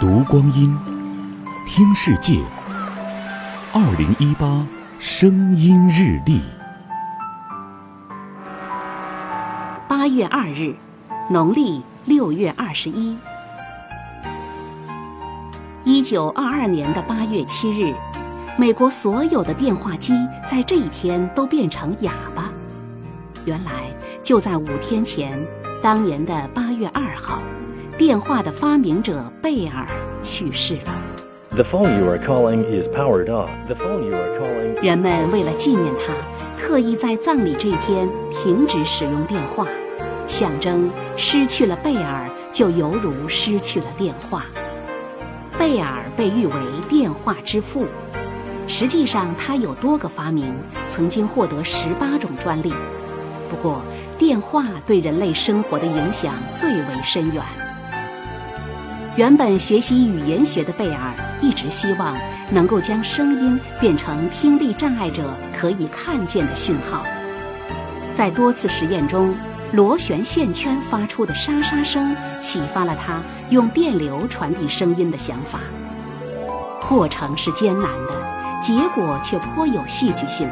读光阴，听世界。二零一八声音日历，八月二日，农历六月二十一。一九二二年的八月七日，美国所有的电话机在这一天都变成哑巴。原来就在五天前，当年的八月二号。电话的发明者贝尔去世了。The phone you are calling is powered off. The phone you are calling. 人们为了纪念他，特意在葬礼这一天停止使用电话，象征失去了贝尔就犹如失去了电话。贝尔被誉为电话之父，实际上他有多个发明，曾经获得十八种专利。不过，电话对人类生活的影响最为深远。原本学习语言学的贝尔一直希望能够将声音变成听力障碍者可以看见的讯号。在多次实验中，螺旋线圈发出的沙沙声启发了他用电流传递声音的想法。过程是艰难的，结果却颇有戏剧性。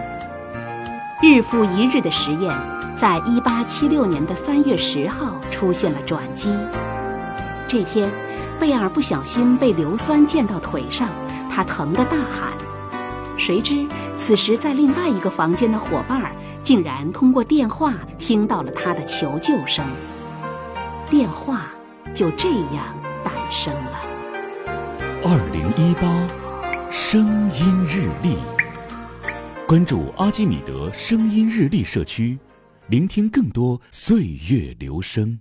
日复一日的实验，在1876年的3月10号出现了转机。这天。贝尔不小心被硫酸溅到腿上，他疼得大喊。谁知此时在另外一个房间的伙伴竟然通过电话听到了他的求救声。电话就这样诞生了。二零一八声音日历，关注阿基米德声音日历社区，聆听更多岁月留声。